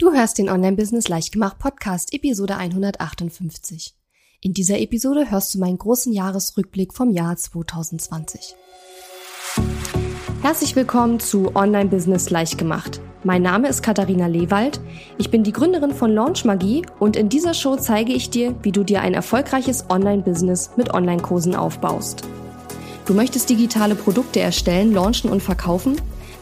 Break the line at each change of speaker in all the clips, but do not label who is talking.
Du hörst den Online-Business Leichtgemacht Podcast, Episode 158. In dieser Episode hörst du meinen großen Jahresrückblick vom Jahr 2020. Herzlich willkommen zu Online-Business Leichtgemacht. Mein Name ist Katharina Lewald. Ich bin die Gründerin von Launch Magie und in dieser Show zeige ich dir, wie du dir ein erfolgreiches Online-Business mit Online-Kursen aufbaust. Du möchtest digitale Produkte erstellen, launchen und verkaufen?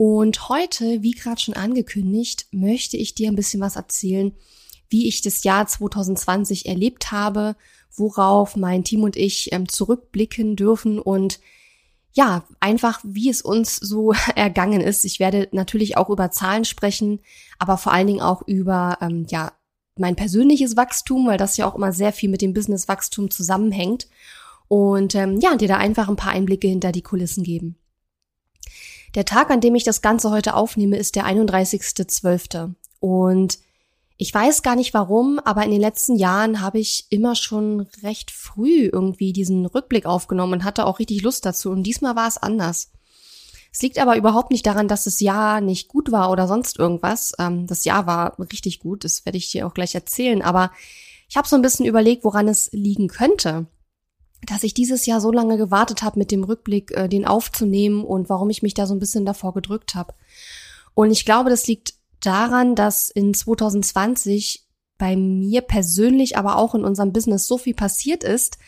und heute, wie gerade schon angekündigt, möchte ich dir ein bisschen was erzählen, wie ich das Jahr 2020 erlebt habe, worauf mein Team und ich ähm, zurückblicken dürfen und ja, einfach wie es uns so ergangen ist. Ich werde natürlich auch über Zahlen sprechen, aber vor allen Dingen auch über ähm, ja mein persönliches Wachstum, weil das ja auch immer sehr viel mit dem Businesswachstum zusammenhängt. Und ähm, ja, dir da einfach ein paar Einblicke hinter die Kulissen geben. Der Tag, an dem ich das Ganze heute aufnehme, ist der 31.12. Und ich weiß gar nicht warum, aber in den letzten Jahren habe ich immer schon recht früh irgendwie diesen Rückblick aufgenommen und hatte auch richtig Lust dazu. Und diesmal war es anders. Es liegt aber überhaupt nicht daran, dass das Jahr nicht gut war oder sonst irgendwas. Ähm, das Jahr war richtig gut, das werde ich dir auch gleich erzählen. Aber ich habe so ein bisschen überlegt, woran es liegen könnte dass ich dieses Jahr so lange gewartet habe, mit dem Rückblick äh, den aufzunehmen und warum ich mich da so ein bisschen davor gedrückt habe. Und ich glaube, das liegt daran, dass in 2020 bei mir persönlich, aber auch in unserem Business so viel passiert ist,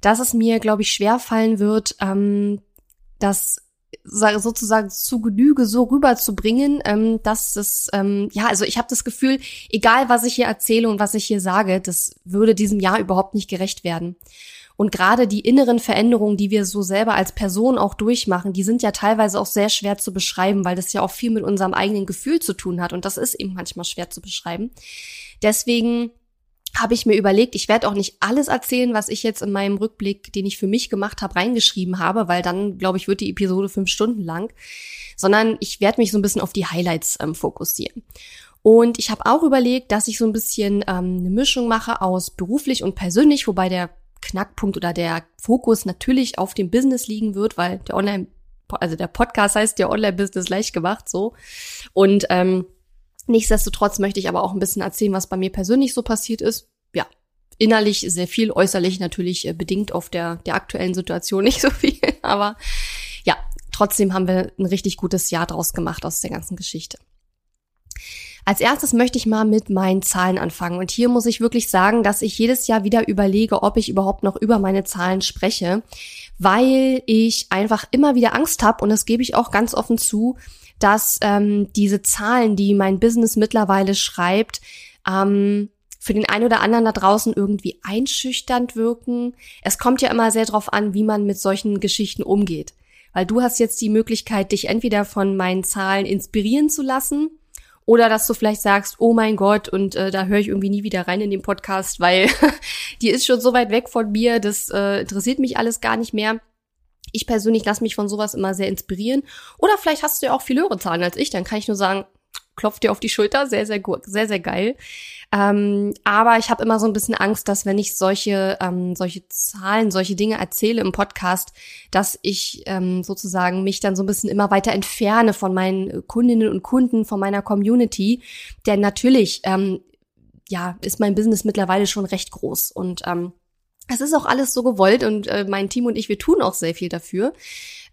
dass es mir, glaube ich, schwer fallen wird, ähm, das sozusagen zu Genüge so rüberzubringen, ähm, dass es, ähm, ja, also ich habe das Gefühl, egal was ich hier erzähle und was ich hier sage, das würde diesem Jahr überhaupt nicht gerecht werden. Und gerade die inneren Veränderungen, die wir so selber als Person auch durchmachen, die sind ja teilweise auch sehr schwer zu beschreiben, weil das ja auch viel mit unserem eigenen Gefühl zu tun hat. Und das ist eben manchmal schwer zu beschreiben. Deswegen habe ich mir überlegt, ich werde auch nicht alles erzählen, was ich jetzt in meinem Rückblick, den ich für mich gemacht habe, reingeschrieben habe, weil dann, glaube ich, wird die Episode fünf Stunden lang, sondern ich werde mich so ein bisschen auf die Highlights ähm, fokussieren. Und ich habe auch überlegt, dass ich so ein bisschen ähm, eine Mischung mache aus beruflich und persönlich, wobei der Knackpunkt oder der Fokus natürlich auf dem Business liegen wird, weil der Online, also der Podcast heißt ja Online-Business leicht gemacht, so. Und ähm, nichtsdestotrotz möchte ich aber auch ein bisschen erzählen, was bei mir persönlich so passiert ist. Ja, innerlich sehr viel, äußerlich natürlich äh, bedingt auf der, der aktuellen Situation nicht so viel, aber ja, trotzdem haben wir ein richtig gutes Jahr draus gemacht aus der ganzen Geschichte. Als erstes möchte ich mal mit meinen Zahlen anfangen. Und hier muss ich wirklich sagen, dass ich jedes Jahr wieder überlege, ob ich überhaupt noch über meine Zahlen spreche, weil ich einfach immer wieder Angst habe, und das gebe ich auch ganz offen zu, dass ähm, diese Zahlen, die mein Business mittlerweile schreibt, ähm, für den einen oder anderen da draußen irgendwie einschüchternd wirken. Es kommt ja immer sehr darauf an, wie man mit solchen Geschichten umgeht. Weil du hast jetzt die Möglichkeit, dich entweder von meinen Zahlen inspirieren zu lassen oder dass du vielleicht sagst, oh mein Gott, und äh, da höre ich irgendwie nie wieder rein in den Podcast, weil die ist schon so weit weg von mir, das äh, interessiert mich alles gar nicht mehr. Ich persönlich lasse mich von sowas immer sehr inspirieren. Oder vielleicht hast du ja auch viel höhere Zahlen als ich, dann kann ich nur sagen, klopft dir auf die Schulter, sehr, sehr gut, sehr, sehr geil. Ähm, aber ich habe immer so ein bisschen Angst, dass wenn ich solche, ähm, solche Zahlen, solche Dinge erzähle im Podcast, dass ich ähm, sozusagen mich dann so ein bisschen immer weiter entferne von meinen Kundinnen und Kunden, von meiner Community. Denn natürlich, ähm, ja, ist mein Business mittlerweile schon recht groß und ähm, es ist auch alles so gewollt und äh, mein Team und ich, wir tun auch sehr viel dafür.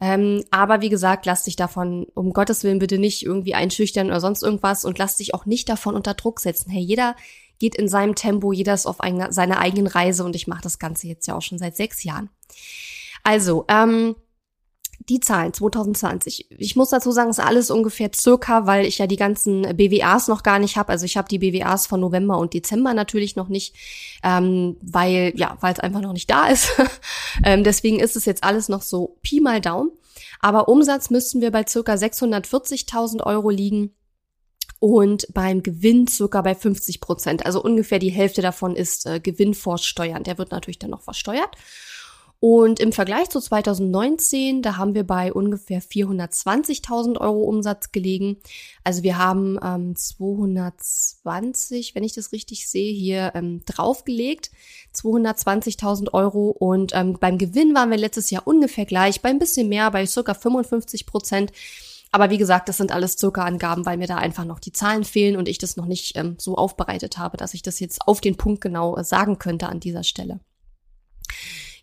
Ähm, aber wie gesagt, lass dich davon um Gottes Willen bitte nicht irgendwie einschüchtern oder sonst irgendwas und lass dich auch nicht davon unter Druck setzen. Hey, jeder geht in seinem Tempo, jeder ist auf eine, seiner eigenen Reise und ich mache das Ganze jetzt ja auch schon seit sechs Jahren. Also, ähm, die Zahlen 2020. Ich muss dazu sagen, es ist alles ungefähr circa, weil ich ja die ganzen BWAs noch gar nicht habe. Also ich habe die BWAs von November und Dezember natürlich noch nicht, ähm, weil ja, weil es einfach noch nicht da ist. ähm, deswegen ist es jetzt alles noch so Pi mal Daumen. Aber Umsatz müssten wir bei circa 640.000 Euro liegen. und beim Gewinn circa bei 50 Prozent. Also ungefähr die Hälfte davon ist äh, Gewinn vor Steuern. Der wird natürlich dann noch versteuert. Und im Vergleich zu 2019, da haben wir bei ungefähr 420.000 Euro Umsatz gelegen. Also wir haben ähm, 220, wenn ich das richtig sehe, hier ähm, draufgelegt. 220.000 Euro. Und ähm, beim Gewinn waren wir letztes Jahr ungefähr gleich, bei ein bisschen mehr, bei circa 55 Prozent. Aber wie gesagt, das sind alles Zuckerangaben, weil mir da einfach noch die Zahlen fehlen und ich das noch nicht ähm, so aufbereitet habe, dass ich das jetzt auf den Punkt genau äh, sagen könnte an dieser Stelle.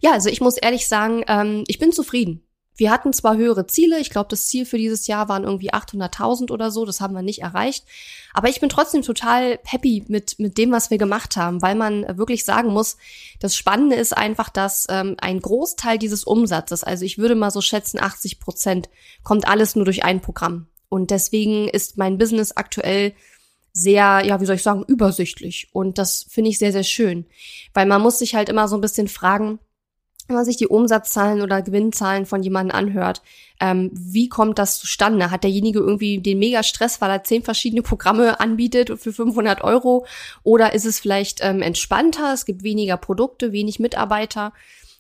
Ja, also ich muss ehrlich sagen, ähm, ich bin zufrieden. Wir hatten zwar höhere Ziele, ich glaube, das Ziel für dieses Jahr waren irgendwie 800.000 oder so, das haben wir nicht erreicht, aber ich bin trotzdem total happy mit, mit dem, was wir gemacht haben, weil man wirklich sagen muss, das Spannende ist einfach, dass ähm, ein Großteil dieses Umsatzes, also ich würde mal so schätzen, 80 Prozent, kommt alles nur durch ein Programm. Und deswegen ist mein Business aktuell sehr, ja, wie soll ich sagen, übersichtlich. Und das finde ich sehr, sehr schön. Weil man muss sich halt immer so ein bisschen fragen, wenn man sich die Umsatzzahlen oder Gewinnzahlen von jemandem anhört, ähm, wie kommt das zustande? Hat derjenige irgendwie den mega Stress, weil er zehn verschiedene Programme anbietet für 500 Euro? Oder ist es vielleicht ähm, entspannter? Es gibt weniger Produkte, wenig Mitarbeiter.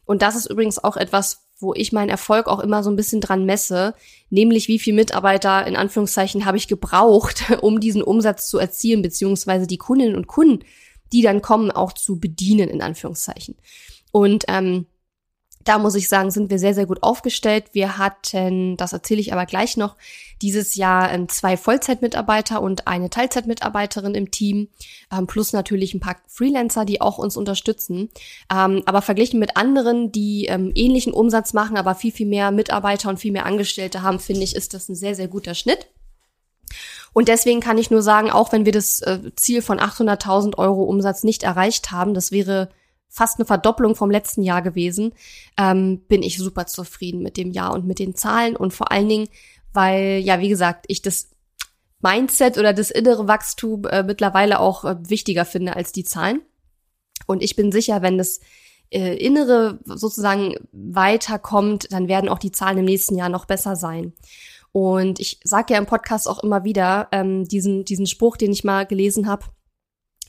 Und das ist übrigens auch etwas, wo ich meinen Erfolg auch immer so ein bisschen dran messe, nämlich wie viel Mitarbeiter in Anführungszeichen habe ich gebraucht, um diesen Umsatz zu erzielen, beziehungsweise die Kundinnen und Kunden, die dann kommen, auch zu bedienen, in Anführungszeichen. Und ähm, da muss ich sagen, sind wir sehr, sehr gut aufgestellt. Wir hatten, das erzähle ich aber gleich noch, dieses Jahr ähm, zwei Vollzeitmitarbeiter und eine Teilzeitmitarbeiterin im Team, ähm, plus natürlich ein paar Freelancer, die auch uns unterstützen. Ähm, aber verglichen mit anderen, die ähnlichen Umsatz machen, aber viel, viel mehr Mitarbeiter und viel mehr Angestellte haben, finde ich, ist das ein sehr, sehr guter Schnitt. Und deswegen kann ich nur sagen, auch wenn wir das äh, Ziel von 800.000 Euro Umsatz nicht erreicht haben, das wäre fast eine Verdopplung vom letzten Jahr gewesen, ähm, bin ich super zufrieden mit dem Jahr und mit den Zahlen und vor allen Dingen, weil, ja, wie gesagt, ich das Mindset oder das innere Wachstum äh, mittlerweile auch äh, wichtiger finde als die Zahlen. Und ich bin sicher, wenn das äh, Innere sozusagen weiterkommt, dann werden auch die Zahlen im nächsten Jahr noch besser sein. Und ich sage ja im Podcast auch immer wieder ähm, diesen, diesen Spruch, den ich mal gelesen habe,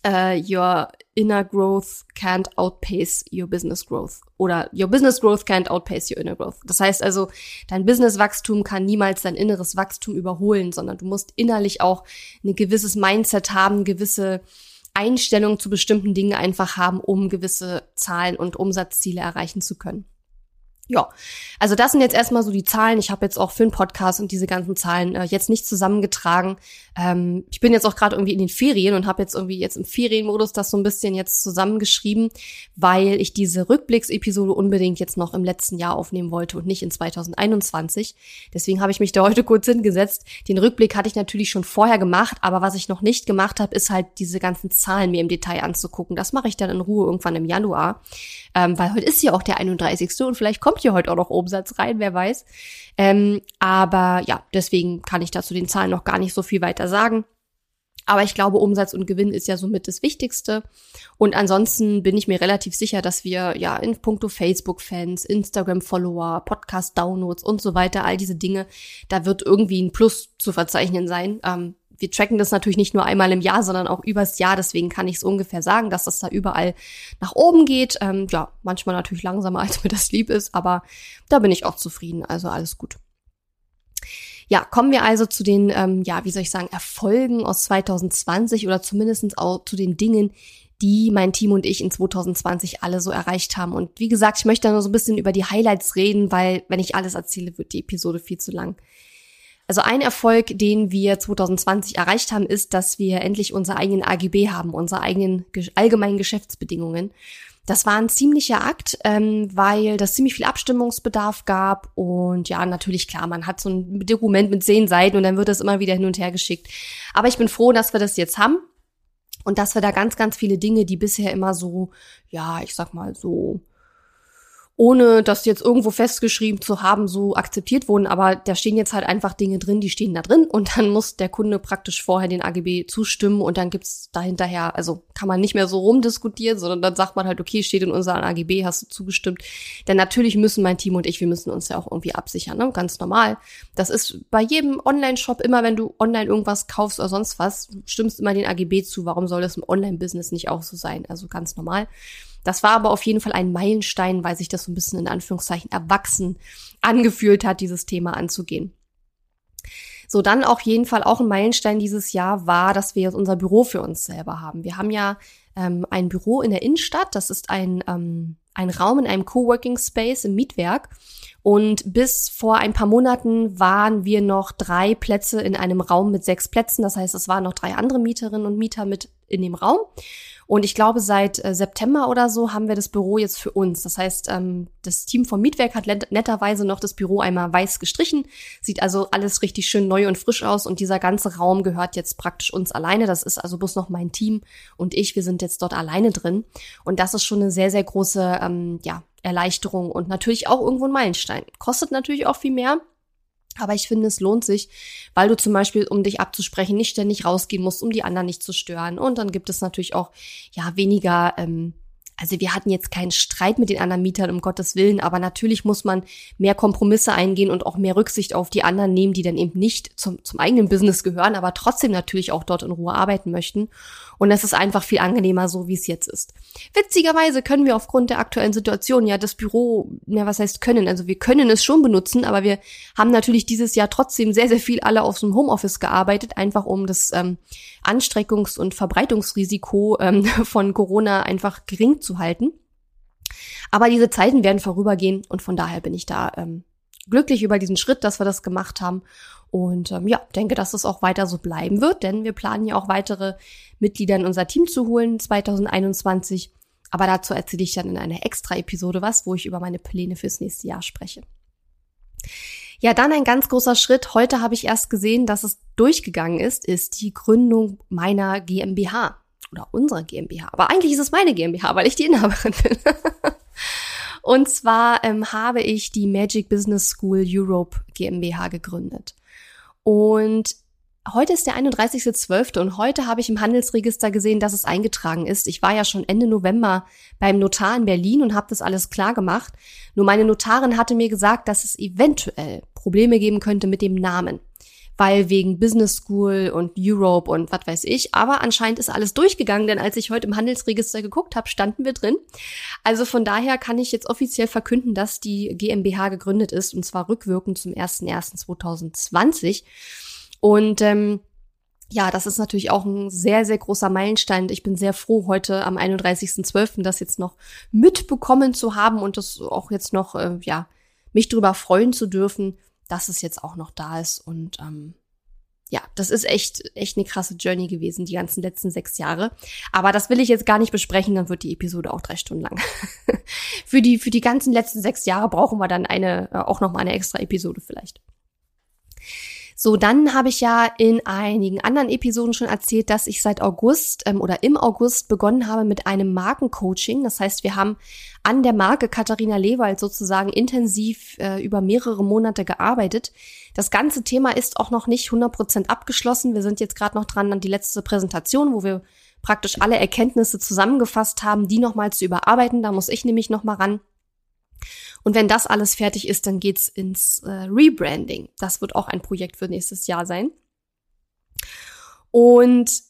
uh, your inner growth can't outpace your business growth. Oder your business growth can't outpace your inner growth. Das heißt also, dein Businesswachstum kann niemals dein inneres Wachstum überholen, sondern du musst innerlich auch ein gewisses Mindset haben, gewisse Einstellung zu bestimmten Dingen einfach haben, um gewisse Zahlen und Umsatzziele erreichen zu können. Ja, also das sind jetzt erstmal so die Zahlen. Ich habe jetzt auch für den Podcast und diese ganzen Zahlen äh, jetzt nicht zusammengetragen. Ähm, ich bin jetzt auch gerade irgendwie in den Ferien und habe jetzt irgendwie jetzt im Ferienmodus das so ein bisschen jetzt zusammengeschrieben, weil ich diese Rückblicksepisode unbedingt jetzt noch im letzten Jahr aufnehmen wollte und nicht in 2021. Deswegen habe ich mich da heute kurz hingesetzt. Den Rückblick hatte ich natürlich schon vorher gemacht, aber was ich noch nicht gemacht habe, ist halt diese ganzen Zahlen mir im Detail anzugucken. Das mache ich dann in Ruhe irgendwann im Januar, ähm, weil heute ist ja auch der 31. und vielleicht kommt hier heute auch noch Umsatz rein, wer weiß. Ähm, aber ja, deswegen kann ich dazu den Zahlen noch gar nicht so viel weiter sagen. Aber ich glaube, Umsatz und Gewinn ist ja somit das Wichtigste. Und ansonsten bin ich mir relativ sicher, dass wir ja in puncto Facebook-Fans, Instagram-Follower, Podcast-Downloads und so weiter, all diese Dinge, da wird irgendwie ein Plus zu verzeichnen sein. Ähm, wir tracken das natürlich nicht nur einmal im Jahr, sondern auch übers Jahr. Deswegen kann ich es ungefähr sagen, dass das da überall nach oben geht. Ähm, ja, manchmal natürlich langsamer, als mir das lieb ist, aber da bin ich auch zufrieden. Also alles gut. Ja, kommen wir also zu den, ähm, ja, wie soll ich sagen, Erfolgen aus 2020 oder zumindestens auch zu den Dingen, die mein Team und ich in 2020 alle so erreicht haben. Und wie gesagt, ich möchte da nur so ein bisschen über die Highlights reden, weil wenn ich alles erzähle, wird die Episode viel zu lang. Also ein Erfolg, den wir 2020 erreicht haben, ist, dass wir endlich unsere eigenen AGB haben, unsere eigenen allgemeinen Geschäftsbedingungen. Das war ein ziemlicher Akt, ähm, weil das ziemlich viel Abstimmungsbedarf gab und ja, natürlich klar, man hat so ein Dokument mit zehn Seiten und dann wird das immer wieder hin und her geschickt. Aber ich bin froh, dass wir das jetzt haben und dass wir da ganz, ganz viele Dinge, die bisher immer so, ja, ich sag mal so ohne das jetzt irgendwo festgeschrieben zu haben, so akzeptiert wurden. Aber da stehen jetzt halt einfach Dinge drin, die stehen da drin und dann muss der Kunde praktisch vorher den AGB zustimmen und dann gibt's dahinterher, also kann man nicht mehr so rumdiskutieren, sondern dann sagt man halt, okay, steht in unserem AGB, hast du zugestimmt. Denn natürlich müssen mein Team und ich, wir müssen uns ja auch irgendwie absichern, ne? ganz normal. Das ist bei jedem Online-Shop immer, wenn du online irgendwas kaufst oder sonst was, stimmst immer den AGB zu. Warum soll das im Online-Business nicht auch so sein? Also ganz normal. Das war aber auf jeden Fall ein Meilenstein, weil sich das so ein bisschen in Anführungszeichen erwachsen angefühlt hat, dieses Thema anzugehen. So, dann auf jeden Fall auch ein Meilenstein dieses Jahr war, dass wir jetzt unser Büro für uns selber haben. Wir haben ja ähm, ein Büro in der Innenstadt. Das ist ein, ähm, ein Raum in einem Coworking Space im Mietwerk. Und bis vor ein paar Monaten waren wir noch drei Plätze in einem Raum mit sechs Plätzen. Das heißt, es waren noch drei andere Mieterinnen und Mieter mit in dem Raum. Und ich glaube, seit äh, September oder so haben wir das Büro jetzt für uns. Das heißt, ähm, das Team vom Mietwerk hat netterweise noch das Büro einmal weiß gestrichen. Sieht also alles richtig schön neu und frisch aus. Und dieser ganze Raum gehört jetzt praktisch uns alleine. Das ist also bloß noch mein Team und ich. Wir sind jetzt dort alleine drin. Und das ist schon eine sehr, sehr große, ähm, ja, Erleichterung und natürlich auch irgendwo ein Meilenstein. Kostet natürlich auch viel mehr. Aber ich finde, es lohnt sich, weil du zum Beispiel, um dich abzusprechen, nicht ständig rausgehen musst, um die anderen nicht zu stören. Und dann gibt es natürlich auch, ja, weniger, ähm, also wir hatten jetzt keinen Streit mit den anderen Mietern, um Gottes Willen, aber natürlich muss man mehr Kompromisse eingehen und auch mehr Rücksicht auf die anderen nehmen, die dann eben nicht zum, zum eigenen Business gehören, aber trotzdem natürlich auch dort in Ruhe arbeiten möchten. Und es ist einfach viel angenehmer, so wie es jetzt ist. Witzigerweise können wir aufgrund der aktuellen Situation ja das Büro, ja, was heißt können? Also wir können es schon benutzen, aber wir haben natürlich dieses Jahr trotzdem sehr, sehr viel alle aus dem Homeoffice gearbeitet, einfach um das ähm, Anstreckungs- und Verbreitungsrisiko ähm, von Corona einfach gering zu halten. Aber diese Zeiten werden vorübergehen und von daher bin ich da ähm, glücklich über diesen Schritt, dass wir das gemacht haben. Und ähm, ja, denke, dass es auch weiter so bleiben wird, denn wir planen ja auch weitere Mitglieder in unser Team zu holen 2021. Aber dazu erzähle ich dann in einer extra Episode was, wo ich über meine Pläne fürs nächste Jahr spreche. Ja, dann ein ganz großer Schritt. Heute habe ich erst gesehen, dass es durchgegangen ist, ist die Gründung meiner GmbH oder unserer GmbH. Aber eigentlich ist es meine GmbH, weil ich die Inhaberin bin. Und zwar ähm, habe ich die Magic Business School Europe GmbH gegründet. Und heute ist der 31.12. und heute habe ich im Handelsregister gesehen, dass es eingetragen ist. Ich war ja schon Ende November beim Notar in Berlin und habe das alles klar gemacht. Nur meine Notarin hatte mir gesagt, dass es eventuell Probleme geben könnte mit dem Namen weil wegen Business School und Europe und was weiß ich. Aber anscheinend ist alles durchgegangen, denn als ich heute im Handelsregister geguckt habe, standen wir drin. Also von daher kann ich jetzt offiziell verkünden, dass die GmbH gegründet ist und zwar rückwirkend zum 01.01.2020. Und ähm, ja, das ist natürlich auch ein sehr, sehr großer Meilenstein. Ich bin sehr froh, heute am 31.12. das jetzt noch mitbekommen zu haben und das auch jetzt noch, äh, ja, mich darüber freuen zu dürfen, dass es jetzt auch noch da ist. Und ähm, ja, das ist echt, echt eine krasse Journey gewesen, die ganzen letzten sechs Jahre. Aber das will ich jetzt gar nicht besprechen, dann wird die Episode auch drei Stunden lang. für, die, für die ganzen letzten sechs Jahre brauchen wir dann eine, äh, auch noch mal eine extra Episode vielleicht. So, dann habe ich ja in einigen anderen Episoden schon erzählt, dass ich seit August ähm, oder im August begonnen habe mit einem Markencoaching. Das heißt, wir haben an der Marke Katharina Lewald sozusagen intensiv äh, über mehrere Monate gearbeitet. Das ganze Thema ist auch noch nicht 100% abgeschlossen. Wir sind jetzt gerade noch dran an die letzte Präsentation, wo wir praktisch alle Erkenntnisse zusammengefasst haben, die nochmal zu überarbeiten. Da muss ich nämlich nochmal ran. Und wenn das alles fertig ist, dann geht's ins äh, Rebranding. Das wird auch ein Projekt für nächstes Jahr sein. Und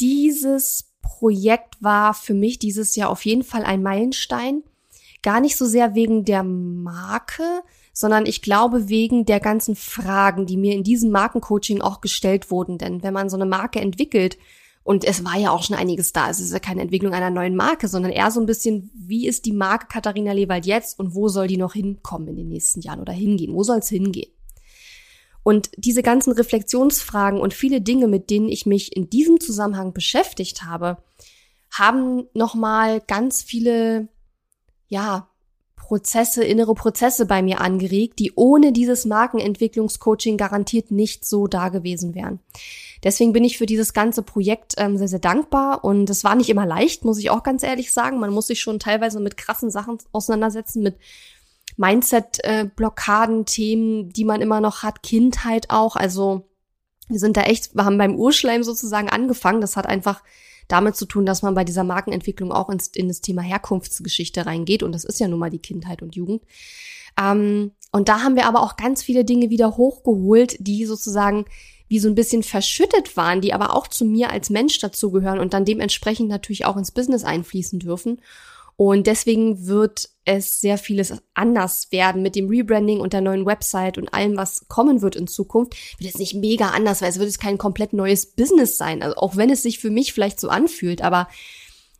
dieses Projekt war für mich dieses Jahr auf jeden Fall ein Meilenstein. Gar nicht so sehr wegen der Marke, sondern ich glaube wegen der ganzen Fragen, die mir in diesem Markencoaching auch gestellt wurden. Denn wenn man so eine Marke entwickelt, und es war ja auch schon einiges da. Es ist ja keine Entwicklung einer neuen Marke, sondern eher so ein bisschen, wie ist die Marke Katharina Lewald jetzt und wo soll die noch hinkommen in den nächsten Jahren oder hingehen? Wo soll es hingehen? Und diese ganzen Reflexionsfragen und viele Dinge, mit denen ich mich in diesem Zusammenhang beschäftigt habe, haben nochmal ganz viele, ja, Prozesse, innere Prozesse bei mir angeregt, die ohne dieses Markenentwicklungscoaching garantiert nicht so da gewesen wären. Deswegen bin ich für dieses ganze Projekt ähm, sehr, sehr dankbar und es war nicht immer leicht, muss ich auch ganz ehrlich sagen. Man muss sich schon teilweise mit krassen Sachen auseinandersetzen, mit Mindset-Blockaden, äh, Themen, die man immer noch hat, Kindheit auch. Also wir sind da echt, wir haben beim Urschleim sozusagen angefangen. Das hat einfach damit zu tun, dass man bei dieser Markenentwicklung auch ins, in das Thema Herkunftsgeschichte reingeht. Und das ist ja nun mal die Kindheit und Jugend. Ähm, und da haben wir aber auch ganz viele Dinge wieder hochgeholt, die sozusagen wie so ein bisschen verschüttet waren, die aber auch zu mir als Mensch dazugehören und dann dementsprechend natürlich auch ins Business einfließen dürfen. Und deswegen wird es sehr vieles anders werden mit dem Rebranding und der neuen Website und allem, was kommen wird in Zukunft. Wird es nicht mega anders, weil es wird es kein komplett neues Business sein. Also auch wenn es sich für mich vielleicht so anfühlt, aber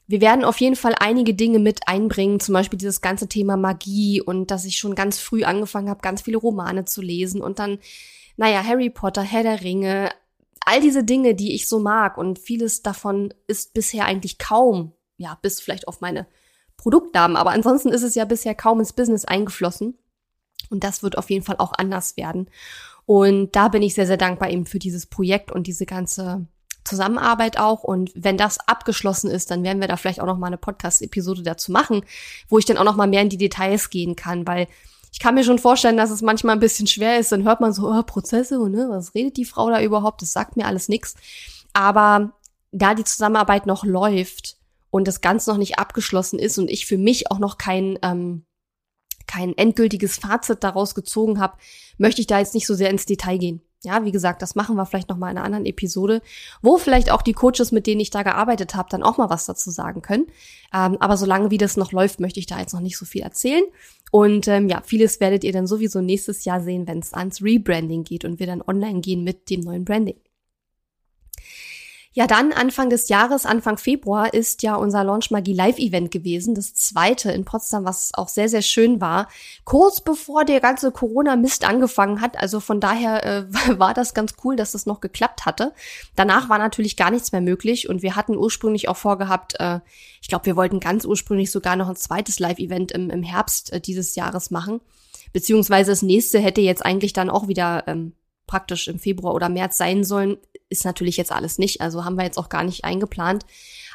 wir werden auf jeden Fall einige Dinge mit einbringen, zum Beispiel dieses ganze Thema Magie und dass ich schon ganz früh angefangen habe, ganz viele Romane zu lesen und dann, naja, Harry Potter, Herr der Ringe, all diese Dinge, die ich so mag und vieles davon ist bisher eigentlich kaum, ja, bis vielleicht auf meine Produktnamen. Aber ansonsten ist es ja bisher kaum ins Business eingeflossen. Und das wird auf jeden Fall auch anders werden. Und da bin ich sehr, sehr dankbar eben für dieses Projekt und diese ganze Zusammenarbeit auch. Und wenn das abgeschlossen ist, dann werden wir da vielleicht auch noch mal eine Podcast-Episode dazu machen, wo ich dann auch noch mal mehr in die Details gehen kann, weil ich kann mir schon vorstellen, dass es manchmal ein bisschen schwer ist. Dann hört man so, oh, Prozesse, ne? was redet die Frau da überhaupt? Das sagt mir alles nichts. Aber da die Zusammenarbeit noch läuft, und das Ganze noch nicht abgeschlossen ist und ich für mich auch noch kein, ähm, kein endgültiges Fazit daraus gezogen habe, möchte ich da jetzt nicht so sehr ins Detail gehen. Ja, wie gesagt, das machen wir vielleicht noch mal in einer anderen Episode, wo vielleicht auch die Coaches, mit denen ich da gearbeitet habe, dann auch mal was dazu sagen können. Ähm, aber solange wie das noch läuft, möchte ich da jetzt noch nicht so viel erzählen. Und ähm, ja, vieles werdet ihr dann sowieso nächstes Jahr sehen, wenn es ans Rebranding geht und wir dann online gehen mit dem neuen Branding. Ja, dann Anfang des Jahres, Anfang Februar, ist ja unser Launch Magie Live Event gewesen, das zweite in Potsdam, was auch sehr, sehr schön war. Kurz bevor der ganze Corona-Mist angefangen hat. Also von daher äh, war das ganz cool, dass das noch geklappt hatte. Danach war natürlich gar nichts mehr möglich und wir hatten ursprünglich auch vorgehabt, äh, ich glaube, wir wollten ganz ursprünglich sogar noch ein zweites Live-Event im, im Herbst äh, dieses Jahres machen. Beziehungsweise das nächste hätte jetzt eigentlich dann auch wieder ähm, praktisch im Februar oder März sein sollen ist natürlich jetzt alles nicht, also haben wir jetzt auch gar nicht eingeplant.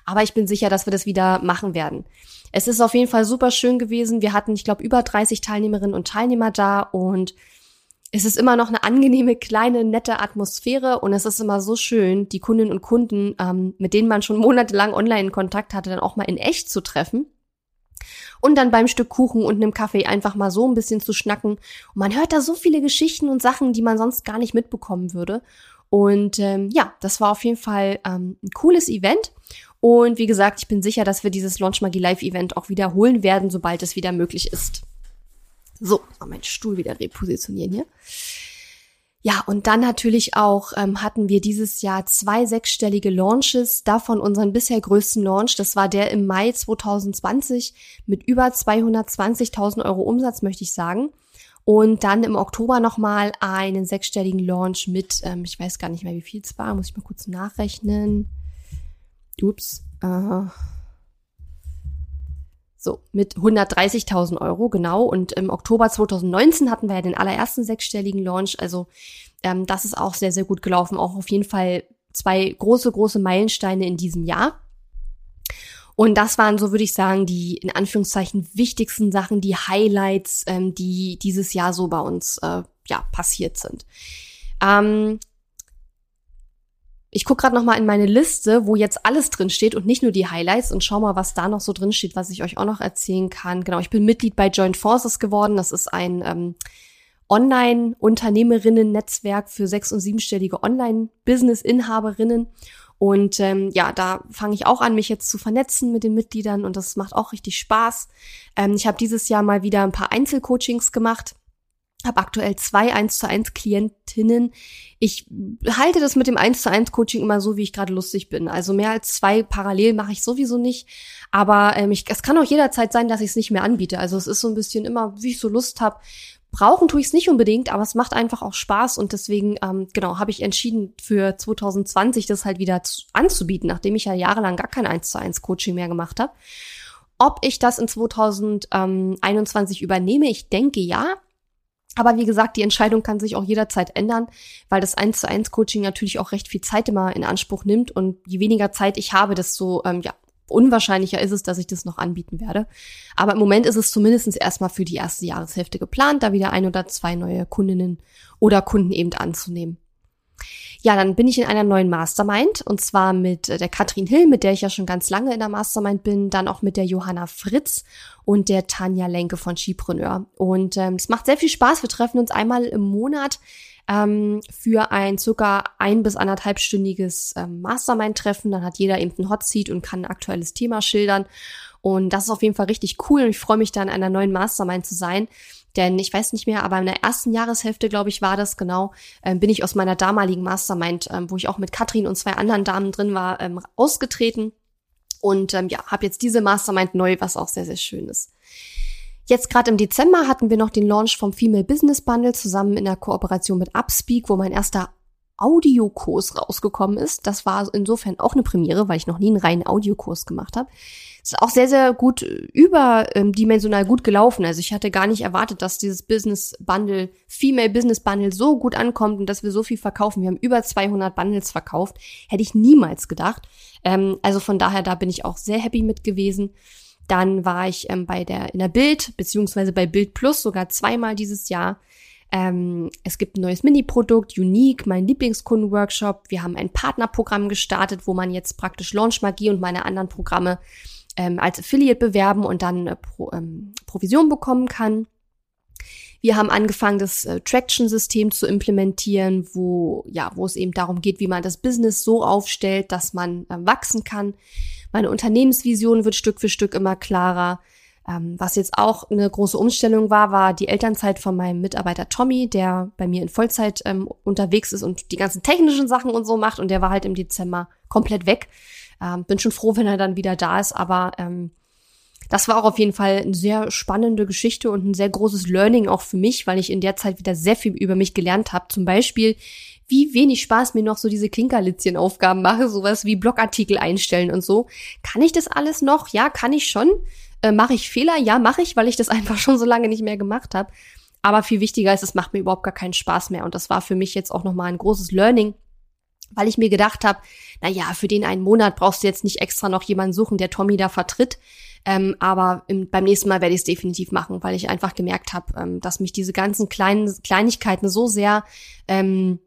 Aber ich bin sicher, dass wir das wieder machen werden. Es ist auf jeden Fall super schön gewesen. Wir hatten, ich glaube, über 30 Teilnehmerinnen und Teilnehmer da und es ist immer noch eine angenehme, kleine, nette Atmosphäre und es ist immer so schön, die Kundinnen und Kunden, ähm, mit denen man schon monatelang online in Kontakt hatte, dann auch mal in echt zu treffen. Und dann beim Stück Kuchen und einem Kaffee einfach mal so ein bisschen zu schnacken. Und man hört da so viele Geschichten und Sachen, die man sonst gar nicht mitbekommen würde. Und ähm, ja, das war auf jeden Fall ähm, ein cooles Event. Und wie gesagt, ich bin sicher, dass wir dieses Launch Magie Live Event auch wiederholen werden, sobald es wieder möglich ist. So, mal meinen Stuhl wieder repositionieren hier. Ja, und dann natürlich auch ähm, hatten wir dieses Jahr zwei sechsstellige Launches, davon unseren bisher größten Launch. Das war der im Mai 2020 mit über 220.000 Euro Umsatz, möchte ich sagen. Und dann im Oktober nochmal einen sechsstelligen Launch mit, ähm, ich weiß gar nicht mehr, wie viel es war, muss ich mal kurz nachrechnen. Ups. Äh, so, mit 130.000 Euro, genau. Und im Oktober 2019 hatten wir ja den allerersten sechsstelligen Launch. Also ähm, das ist auch sehr, sehr gut gelaufen. Auch auf jeden Fall zwei große, große Meilensteine in diesem Jahr. Und das waren, so würde ich sagen, die in Anführungszeichen wichtigsten Sachen, die Highlights, ähm, die dieses Jahr so bei uns äh, ja passiert sind. Ähm, ich gucke gerade noch mal in meine Liste, wo jetzt alles drin steht und nicht nur die Highlights und schau mal, was da noch so drin steht, was ich euch auch noch erzählen kann. Genau, ich bin Mitglied bei Joint Forces geworden. Das ist ein ähm, Online-Unternehmerinnen-Netzwerk für sechs- und siebenstellige Online-Business-Inhaberinnen. Und ähm, ja, da fange ich auch an, mich jetzt zu vernetzen mit den Mitgliedern und das macht auch richtig Spaß. Ähm, ich habe dieses Jahr mal wieder ein paar Einzelcoachings gemacht habe aktuell zwei 1 zu 1 Klientinnen. Ich halte das mit dem 1 zu 1 Coaching immer so, wie ich gerade lustig bin. Also mehr als zwei parallel mache ich sowieso nicht. Aber ähm, ich, es kann auch jederzeit sein, dass ich es nicht mehr anbiete. Also es ist so ein bisschen immer, wie ich so Lust habe. Brauchen tue ich es nicht unbedingt, aber es macht einfach auch Spaß und deswegen, ähm, genau, habe ich entschieden, für 2020 das halt wieder zu, anzubieten, nachdem ich ja jahrelang gar kein 1 zu 1 Coaching mehr gemacht habe. Ob ich das in 2021 übernehme, ich denke ja. Aber wie gesagt, die Entscheidung kann sich auch jederzeit ändern, weil das 1 zu 1 Coaching natürlich auch recht viel Zeit immer in Anspruch nimmt. Und je weniger Zeit ich habe, desto ähm, ja, unwahrscheinlicher ist es, dass ich das noch anbieten werde. Aber im Moment ist es zumindest erstmal für die erste Jahreshälfte geplant, da wieder ein oder zwei neue Kundinnen oder Kunden eben anzunehmen. Ja, dann bin ich in einer neuen Mastermind und zwar mit äh, der Katrin Hill, mit der ich ja schon ganz lange in der Mastermind bin, dann auch mit der Johanna Fritz und der Tanja Lenke von Skipreneur. Und ähm, es macht sehr viel Spaß. Wir treffen uns einmal im Monat ähm, für ein circa ein- bis anderthalbstündiges ähm, Mastermind-Treffen. Dann hat jeder eben ein Hotseat und kann ein aktuelles Thema schildern. Und das ist auf jeden Fall richtig cool und ich freue mich da in einer neuen Mastermind zu sein. Denn ich weiß nicht mehr, aber in der ersten Jahreshälfte, glaube ich, war das genau, ähm, bin ich aus meiner damaligen Mastermind, ähm, wo ich auch mit Katrin und zwei anderen Damen drin war, ähm, ausgetreten. Und ähm, ja, habe jetzt diese Mastermind neu, was auch sehr, sehr schön ist. Jetzt gerade im Dezember hatten wir noch den Launch vom Female Business Bundle zusammen in der Kooperation mit Upspeak, wo mein erster Audiokurs rausgekommen ist. Das war insofern auch eine Premiere, weil ich noch nie einen reinen Audiokurs gemacht habe. Ist auch sehr, sehr gut überdimensional gut gelaufen. Also ich hatte gar nicht erwartet, dass dieses Business Bundle, Female Business Bundle so gut ankommt und dass wir so viel verkaufen. Wir haben über 200 Bundles verkauft. Hätte ich niemals gedacht. Ähm, also von daher, da bin ich auch sehr happy mit gewesen. Dann war ich ähm, bei der, in der Bild, beziehungsweise bei Bild Plus sogar zweimal dieses Jahr. Ähm, es gibt ein neues Mini-Produkt, Unique, mein Lieblingskunden-Workshop. Wir haben ein Partnerprogramm gestartet, wo man jetzt praktisch Launch Magie und meine anderen Programme ähm, als Affiliate bewerben und dann äh, Pro, ähm, Provision bekommen kann. Wir haben angefangen, das äh, Traction-System zu implementieren, wo, ja, wo es eben darum geht, wie man das Business so aufstellt, dass man äh, wachsen kann. Meine Unternehmensvision wird Stück für Stück immer klarer. Ähm, was jetzt auch eine große Umstellung war, war die Elternzeit von meinem Mitarbeiter Tommy, der bei mir in Vollzeit ähm, unterwegs ist und die ganzen technischen Sachen und so macht. Und der war halt im Dezember komplett weg. Ähm, bin schon froh, wenn er dann wieder da ist, aber ähm, das war auch auf jeden Fall eine sehr spannende Geschichte und ein sehr großes Learning auch für mich, weil ich in der Zeit wieder sehr viel über mich gelernt habe. Zum Beispiel, wie wenig Spaß mir noch so diese Klinkerlitzchen-Aufgaben mache, sowas wie Blogartikel einstellen und so. Kann ich das alles noch? Ja, kann ich schon. Äh, mache ich Fehler? Ja, mache ich, weil ich das einfach schon so lange nicht mehr gemacht habe. Aber viel wichtiger ist, es macht mir überhaupt gar keinen Spaß mehr. Und das war für mich jetzt auch nochmal ein großes Learning, weil ich mir gedacht habe, na ja, für den einen Monat brauchst du jetzt nicht extra noch jemanden suchen, der Tommy da vertritt. Ähm, aber im, beim nächsten Mal werde ich es definitiv machen, weil ich einfach gemerkt habe, ähm, dass mich diese ganzen kleinen Kleinigkeiten so sehr ähm,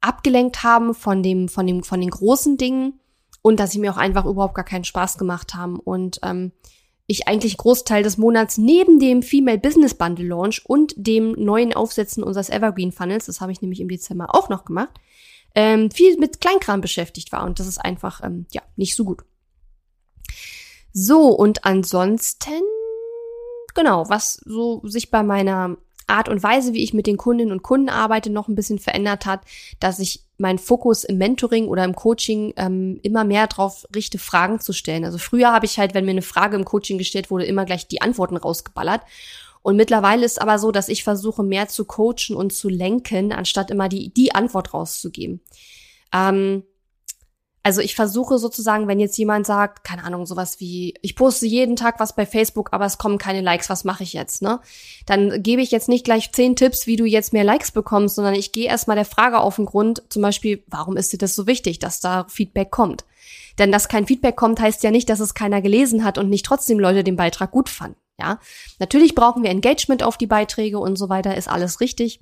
abgelenkt haben von dem, von dem, von den großen Dingen und dass sie mir auch einfach überhaupt gar keinen Spaß gemacht haben und ähm, ich eigentlich Großteil des Monats neben dem Female Business Bundle Launch und dem neuen Aufsetzen unseres Evergreen Funnels, das habe ich nämlich im Dezember auch noch gemacht, ähm, viel mit Kleinkram beschäftigt war und das ist einfach ähm, ja nicht so gut. So und ansonsten genau, was so sich bei meiner Art und Weise, wie ich mit den Kundinnen und Kunden arbeite, noch ein bisschen verändert hat, dass ich meinen Fokus im Mentoring oder im Coaching ähm, immer mehr darauf richte, Fragen zu stellen. Also früher habe ich halt, wenn mir eine Frage im Coaching gestellt wurde, immer gleich die Antworten rausgeballert. Und mittlerweile ist aber so, dass ich versuche, mehr zu coachen und zu lenken, anstatt immer die, die Antwort rauszugeben. Ähm, also ich versuche sozusagen, wenn jetzt jemand sagt, keine Ahnung, sowas wie, ich poste jeden Tag was bei Facebook, aber es kommen keine Likes, was mache ich jetzt, ne? Dann gebe ich jetzt nicht gleich zehn Tipps, wie du jetzt mehr Likes bekommst, sondern ich gehe erstmal der Frage auf den Grund, zum Beispiel, warum ist dir das so wichtig, dass da Feedback kommt? Denn dass kein Feedback kommt, heißt ja nicht, dass es keiner gelesen hat und nicht trotzdem Leute den Beitrag gut fanden, ja? Natürlich brauchen wir Engagement auf die Beiträge und so weiter, ist alles richtig.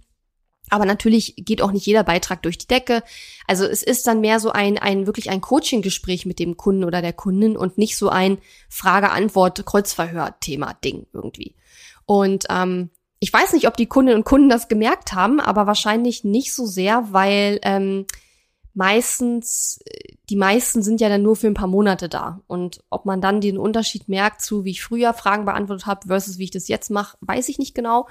Aber natürlich geht auch nicht jeder Beitrag durch die Decke. Also es ist dann mehr so ein, ein wirklich ein Coaching-Gespräch mit dem Kunden oder der Kundin und nicht so ein Frage-Antwort-Kreuzverhör-Thema-Ding irgendwie. Und ähm, ich weiß nicht, ob die Kundinnen und Kunden das gemerkt haben, aber wahrscheinlich nicht so sehr, weil ähm, meistens, die meisten sind ja dann nur für ein paar Monate da. Und ob man dann den Unterschied merkt zu, wie ich früher Fragen beantwortet habe versus wie ich das jetzt mache, weiß ich nicht genau.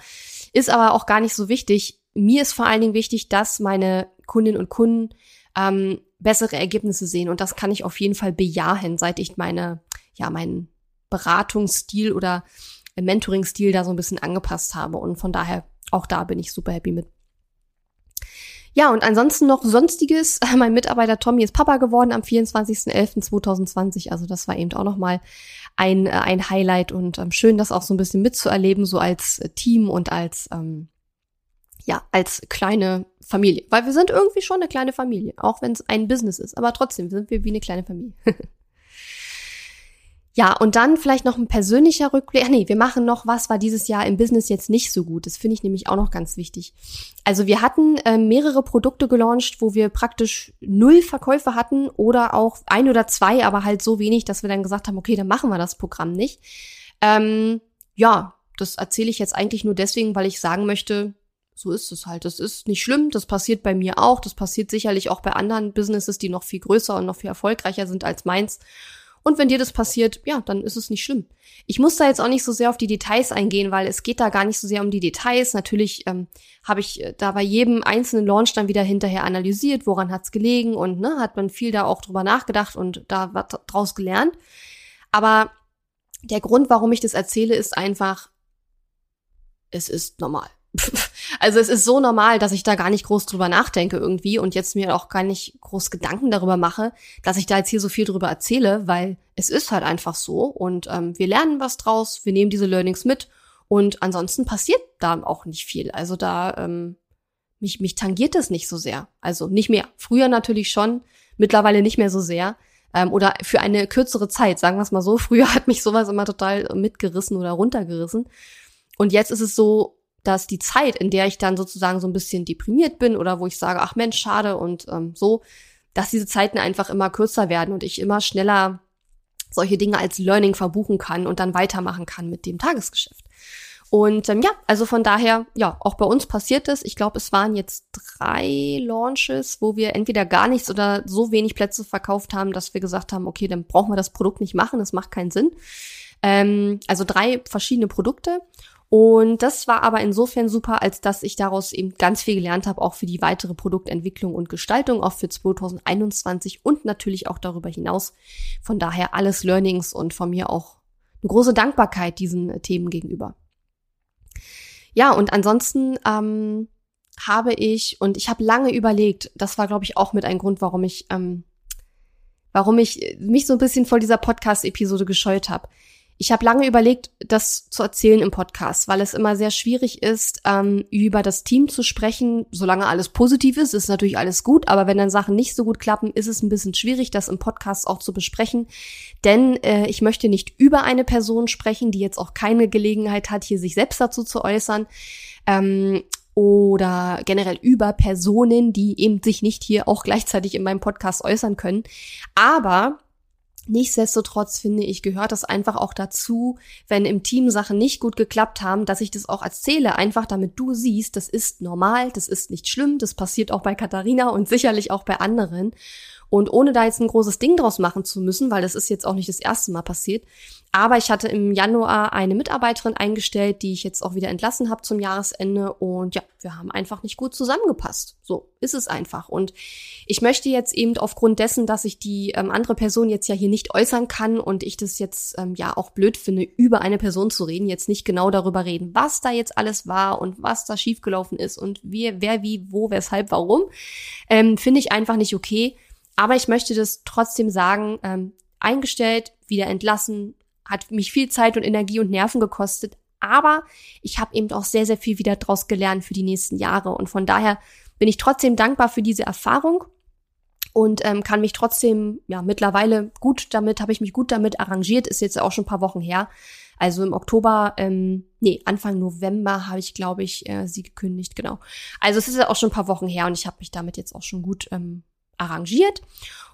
Ist aber auch gar nicht so wichtig mir ist vor allen Dingen wichtig, dass meine Kundinnen und Kunden ähm, bessere Ergebnisse sehen. Und das kann ich auf jeden Fall bejahen, seit ich meine, ja, meinen Beratungsstil oder Mentoring-Stil da so ein bisschen angepasst habe. Und von daher, auch da bin ich super happy mit. Ja, und ansonsten noch Sonstiges. Mein Mitarbeiter Tommy ist Papa geworden am 24.11.2020. Also das war eben auch nochmal ein, äh, ein Highlight und ähm, schön, das auch so ein bisschen mitzuerleben, so als Team und als, ähm, ja, als kleine Familie. Weil wir sind irgendwie schon eine kleine Familie, auch wenn es ein Business ist. Aber trotzdem sind wir wie eine kleine Familie. Ja, und dann vielleicht noch ein persönlicher Rückblick. Ach nee, wir machen noch, was war dieses Jahr im Business jetzt nicht so gut. Das finde ich nämlich auch noch ganz wichtig. Also wir hatten äh, mehrere Produkte gelauncht, wo wir praktisch null Verkäufe hatten oder auch ein oder zwei, aber halt so wenig, dass wir dann gesagt haben, okay, dann machen wir das Programm nicht. Ähm, ja, das erzähle ich jetzt eigentlich nur deswegen, weil ich sagen möchte, so ist es halt. Das ist nicht schlimm, das passiert bei mir auch, das passiert sicherlich auch bei anderen Businesses, die noch viel größer und noch viel erfolgreicher sind als meins. Und wenn dir das passiert, ja, dann ist es nicht schlimm. Ich muss da jetzt auch nicht so sehr auf die Details eingehen, weil es geht da gar nicht so sehr um die Details. Natürlich ähm, habe ich äh, da bei jedem einzelnen Launch dann wieder hinterher analysiert, woran hat's gelegen und ne, hat man viel da auch drüber nachgedacht und da was draus gelernt. Aber der Grund, warum ich das erzähle, ist einfach, es ist normal. Also es ist so normal, dass ich da gar nicht groß drüber nachdenke irgendwie und jetzt mir auch gar nicht groß Gedanken darüber mache, dass ich da jetzt hier so viel drüber erzähle, weil es ist halt einfach so und ähm, wir lernen was draus, wir nehmen diese Learnings mit und ansonsten passiert da auch nicht viel. Also da ähm, mich, mich tangiert das nicht so sehr. Also nicht mehr. Früher natürlich schon, mittlerweile nicht mehr so sehr. Ähm, oder für eine kürzere Zeit, sagen wir es mal so. Früher hat mich sowas immer total mitgerissen oder runtergerissen. Und jetzt ist es so, dass die Zeit, in der ich dann sozusagen so ein bisschen deprimiert bin oder wo ich sage, ach Mensch, schade und ähm, so, dass diese Zeiten einfach immer kürzer werden und ich immer schneller solche Dinge als Learning verbuchen kann und dann weitermachen kann mit dem Tagesgeschäft. Und ähm, ja, also von daher, ja, auch bei uns passiert es. Ich glaube, es waren jetzt drei Launches, wo wir entweder gar nichts oder so wenig Plätze verkauft haben, dass wir gesagt haben, okay, dann brauchen wir das Produkt nicht machen, das macht keinen Sinn. Ähm, also drei verschiedene Produkte. Und das war aber insofern super, als dass ich daraus eben ganz viel gelernt habe, auch für die weitere Produktentwicklung und Gestaltung, auch für 2021 und natürlich auch darüber hinaus. Von daher alles Learnings und von mir auch eine große Dankbarkeit diesen Themen gegenüber. Ja, und ansonsten ähm, habe ich, und ich habe lange überlegt, das war, glaube ich, auch mit ein Grund, warum ich, ähm, warum ich mich so ein bisschen vor dieser Podcast-Episode gescheut habe. Ich habe lange überlegt, das zu erzählen im Podcast, weil es immer sehr schwierig ist, ähm, über das Team zu sprechen. Solange alles positiv ist, ist natürlich alles gut, aber wenn dann Sachen nicht so gut klappen, ist es ein bisschen schwierig, das im Podcast auch zu besprechen. Denn äh, ich möchte nicht über eine Person sprechen, die jetzt auch keine Gelegenheit hat, hier sich selbst dazu zu äußern. Ähm, oder generell über Personen, die eben sich nicht hier auch gleichzeitig in meinem Podcast äußern können. Aber Nichtsdestotrotz finde ich, gehört das einfach auch dazu, wenn im Team Sachen nicht gut geklappt haben, dass ich das auch erzähle, einfach damit du siehst, das ist normal, das ist nicht schlimm, das passiert auch bei Katharina und sicherlich auch bei anderen. Und ohne da jetzt ein großes Ding draus machen zu müssen, weil das ist jetzt auch nicht das erste Mal passiert. Aber ich hatte im Januar eine Mitarbeiterin eingestellt, die ich jetzt auch wieder entlassen habe zum Jahresende. Und ja, wir haben einfach nicht gut zusammengepasst. So ist es einfach. Und ich möchte jetzt eben aufgrund dessen, dass ich die ähm, andere Person jetzt ja hier nicht äußern kann und ich das jetzt ähm, ja auch blöd finde, über eine Person zu reden, jetzt nicht genau darüber reden, was da jetzt alles war und was da schiefgelaufen ist und wie, wer, wie, wo, weshalb, warum, ähm, finde ich einfach nicht okay. Aber ich möchte das trotzdem sagen, ähm, eingestellt, wieder entlassen, hat mich viel Zeit und Energie und Nerven gekostet. Aber ich habe eben auch sehr, sehr viel wieder draus gelernt für die nächsten Jahre. Und von daher bin ich trotzdem dankbar für diese Erfahrung und ähm, kann mich trotzdem, ja, mittlerweile gut damit, habe ich mich gut damit arrangiert, ist jetzt auch schon ein paar Wochen her. Also im Oktober, ähm, nee, Anfang November habe ich, glaube ich, äh, sie gekündigt, genau. Also es ist ja auch schon ein paar Wochen her und ich habe mich damit jetzt auch schon gut ähm, arrangiert.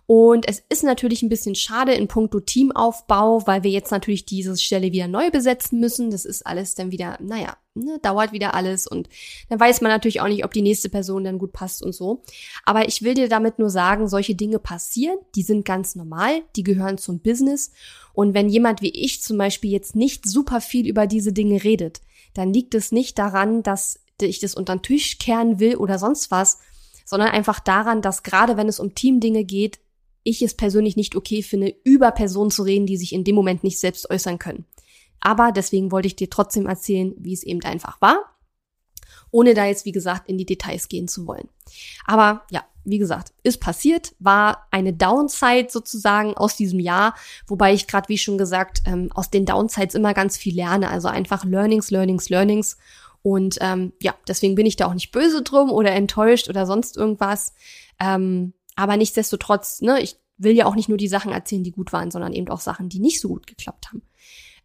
Und es ist natürlich ein bisschen schade in puncto Teamaufbau, weil wir jetzt natürlich diese Stelle wieder neu besetzen müssen. Das ist alles dann wieder, naja, ne, dauert wieder alles und dann weiß man natürlich auch nicht, ob die nächste Person dann gut passt und so. Aber ich will dir damit nur sagen, solche Dinge passieren, die sind ganz normal, die gehören zum Business. Und wenn jemand wie ich zum Beispiel jetzt nicht super viel über diese Dinge redet, dann liegt es nicht daran, dass ich das unter den Tisch kehren will oder sonst was, sondern einfach daran, dass gerade wenn es um Teamdinge geht, ich es persönlich nicht okay finde, über Personen zu reden, die sich in dem Moment nicht selbst äußern können. Aber deswegen wollte ich dir trotzdem erzählen, wie es eben einfach war. ohne da jetzt, wie gesagt, in die Details gehen zu wollen. Aber ja, wie gesagt, ist passiert, war eine Downside sozusagen aus diesem Jahr, wobei ich gerade, wie schon gesagt, ähm, aus den Downsides immer ganz viel lerne. Also einfach Learnings, Learnings, Learnings. Und ähm, ja, deswegen bin ich da auch nicht böse drum oder enttäuscht oder sonst irgendwas. Ähm, aber nichtsdestotrotz, ne, ich will ja auch nicht nur die Sachen erzählen, die gut waren, sondern eben auch Sachen, die nicht so gut geklappt haben.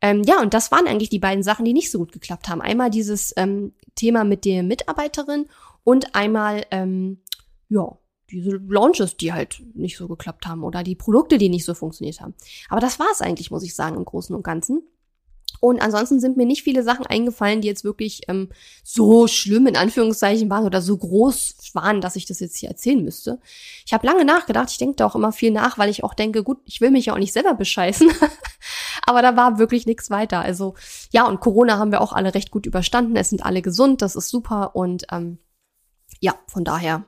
Ähm, ja, und das waren eigentlich die beiden Sachen, die nicht so gut geklappt haben. Einmal dieses ähm, Thema mit der Mitarbeiterin und einmal, ähm, ja, diese Launches, die halt nicht so geklappt haben oder die Produkte, die nicht so funktioniert haben. Aber das war es eigentlich, muss ich sagen, im Großen und Ganzen. Und ansonsten sind mir nicht viele Sachen eingefallen, die jetzt wirklich ähm, so schlimm in Anführungszeichen waren oder so groß waren, dass ich das jetzt hier erzählen müsste. Ich habe lange nachgedacht, ich denke da auch immer viel nach, weil ich auch denke, gut, ich will mich ja auch nicht selber bescheißen. Aber da war wirklich nichts weiter. Also ja, und Corona haben wir auch alle recht gut überstanden. Es sind alle gesund, das ist super. Und ähm, ja, von daher,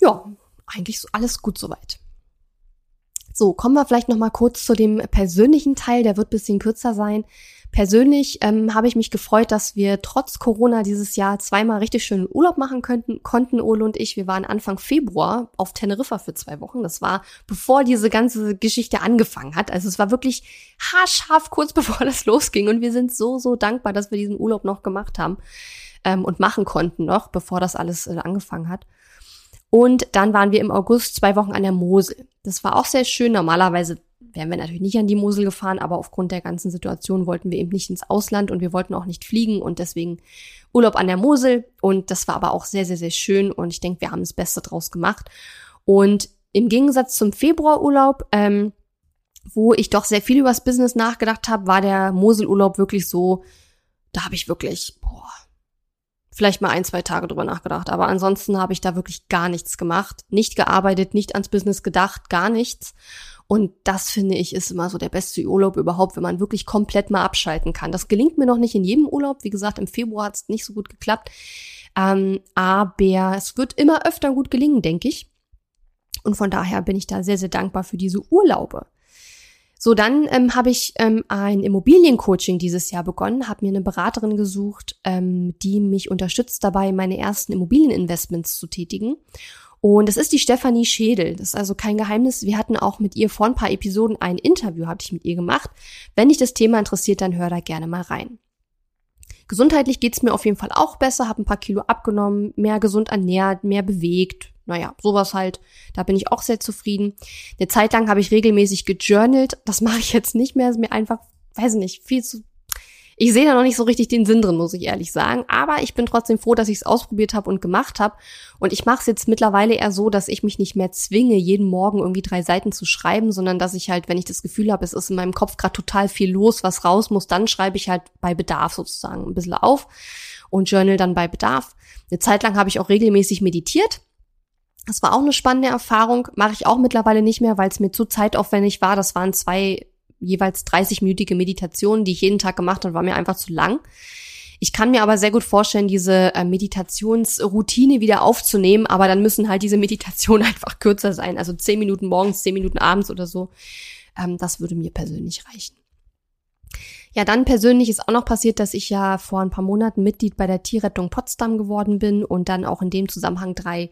ja, eigentlich so alles gut soweit. So, kommen wir vielleicht noch mal kurz zu dem persönlichen Teil, der wird bisschen kürzer sein. Persönlich ähm, habe ich mich gefreut, dass wir trotz Corona dieses Jahr zweimal richtig schönen Urlaub machen könnten, konnten Ole und ich. Wir waren Anfang Februar auf Teneriffa für zwei Wochen. Das war bevor diese ganze Geschichte angefangen hat. Also es war wirklich haarscharf kurz bevor das losging und wir sind so, so dankbar, dass wir diesen Urlaub noch gemacht haben ähm, und machen konnten noch, bevor das alles äh, angefangen hat. Und dann waren wir im August zwei Wochen an der Mosel. Das war auch sehr schön. Normalerweise wären wir natürlich nicht an die Mosel gefahren, aber aufgrund der ganzen Situation wollten wir eben nicht ins Ausland und wir wollten auch nicht fliegen und deswegen Urlaub an der Mosel. Und das war aber auch sehr, sehr, sehr schön und ich denke, wir haben das Beste draus gemacht. Und im Gegensatz zum Februarurlaub, ähm, wo ich doch sehr viel übers Business nachgedacht habe, war der Moselurlaub wirklich so, da habe ich wirklich, boah, vielleicht mal ein, zwei Tage drüber nachgedacht. Aber ansonsten habe ich da wirklich gar nichts gemacht. Nicht gearbeitet, nicht ans Business gedacht, gar nichts. Und das finde ich ist immer so der beste Urlaub überhaupt, wenn man wirklich komplett mal abschalten kann. Das gelingt mir noch nicht in jedem Urlaub. Wie gesagt, im Februar hat es nicht so gut geklappt. Ähm, aber es wird immer öfter gut gelingen, denke ich. Und von daher bin ich da sehr, sehr dankbar für diese Urlaube. So, dann ähm, habe ich ähm, ein Immobiliencoaching dieses Jahr begonnen, habe mir eine Beraterin gesucht, ähm, die mich unterstützt dabei, meine ersten Immobilieninvestments zu tätigen. Und das ist die Stefanie Schädel. Das ist also kein Geheimnis. Wir hatten auch mit ihr vor ein paar Episoden ein Interview, habe ich mit ihr gemacht. Wenn dich das Thema interessiert, dann hör da gerne mal rein. Gesundheitlich geht's mir auf jeden Fall auch besser, habe ein paar Kilo abgenommen, mehr gesund ernährt, mehr bewegt, naja, sowas halt. Da bin ich auch sehr zufrieden. Eine Zeit lang habe ich regelmäßig gejournalt. Das mache ich jetzt nicht mehr. Ist mir einfach, weiß nicht, viel zu. Ich sehe da noch nicht so richtig den Sinn drin, muss ich ehrlich sagen. Aber ich bin trotzdem froh, dass ich es ausprobiert habe und gemacht habe. Und ich mache es jetzt mittlerweile eher so, dass ich mich nicht mehr zwinge, jeden Morgen irgendwie drei Seiten zu schreiben, sondern dass ich halt, wenn ich das Gefühl habe, es ist in meinem Kopf gerade total viel los, was raus muss, dann schreibe ich halt bei Bedarf sozusagen ein bisschen auf und journal dann bei Bedarf. Eine Zeit lang habe ich auch regelmäßig meditiert das war auch eine spannende Erfahrung, mache ich auch mittlerweile nicht mehr, weil es mir zu zeitaufwendig war. Das waren zwei jeweils 30-minütige Meditationen, die ich jeden Tag gemacht habe, war mir einfach zu lang. Ich kann mir aber sehr gut vorstellen, diese äh, Meditationsroutine wieder aufzunehmen, aber dann müssen halt diese Meditationen einfach kürzer sein. Also zehn Minuten morgens, zehn Minuten abends oder so. Ähm, das würde mir persönlich reichen. Ja, dann persönlich ist auch noch passiert, dass ich ja vor ein paar Monaten Mitglied bei der Tierrettung Potsdam geworden bin und dann auch in dem Zusammenhang drei